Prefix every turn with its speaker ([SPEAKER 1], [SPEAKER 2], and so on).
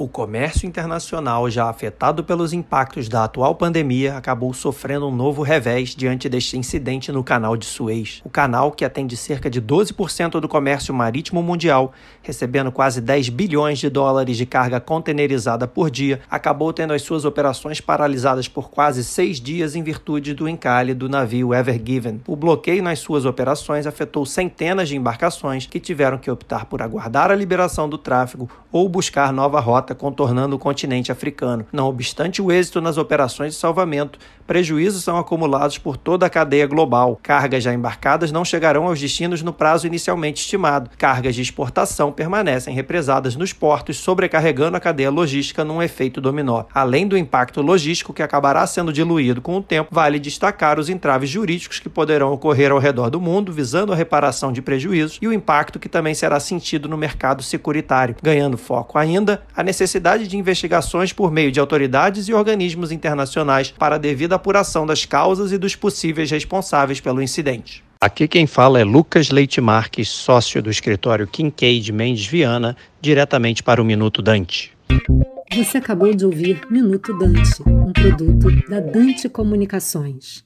[SPEAKER 1] O comércio internacional, já afetado pelos impactos da atual pandemia, acabou sofrendo um novo revés diante deste incidente no canal de Suez. O canal, que atende cerca de 12% do comércio marítimo mundial, recebendo quase 10 bilhões de dólares de carga containerizada por dia, acabou tendo as suas operações paralisadas por quase seis dias em virtude do encalhe do navio Ever Given. O bloqueio nas suas operações afetou centenas de embarcações que tiveram que optar por aguardar a liberação do tráfego ou buscar nova rota rota contornando o continente africano. Não obstante o êxito nas operações de salvamento, prejuízos são acumulados por toda a cadeia global. Cargas já embarcadas não chegarão aos destinos no prazo inicialmente estimado. Cargas de exportação permanecem represadas nos portos, sobrecarregando a cadeia logística num efeito dominó. Além do impacto logístico que acabará sendo diluído com o tempo, vale destacar os entraves jurídicos que poderão ocorrer ao redor do mundo, visando a reparação de prejuízos e o impacto que também será sentido no mercado securitário, ganhando foco ainda a necessidade necessidade de investigações por meio de autoridades e organismos internacionais para a devida apuração das causas e dos possíveis responsáveis pelo incidente. Aqui quem fala é Lucas Leite Marques, sócio do escritório Kincaid Mendes Viana, diretamente para o Minuto Dante.
[SPEAKER 2] Você acabou de ouvir Minuto Dante, um produto da Dante Comunicações.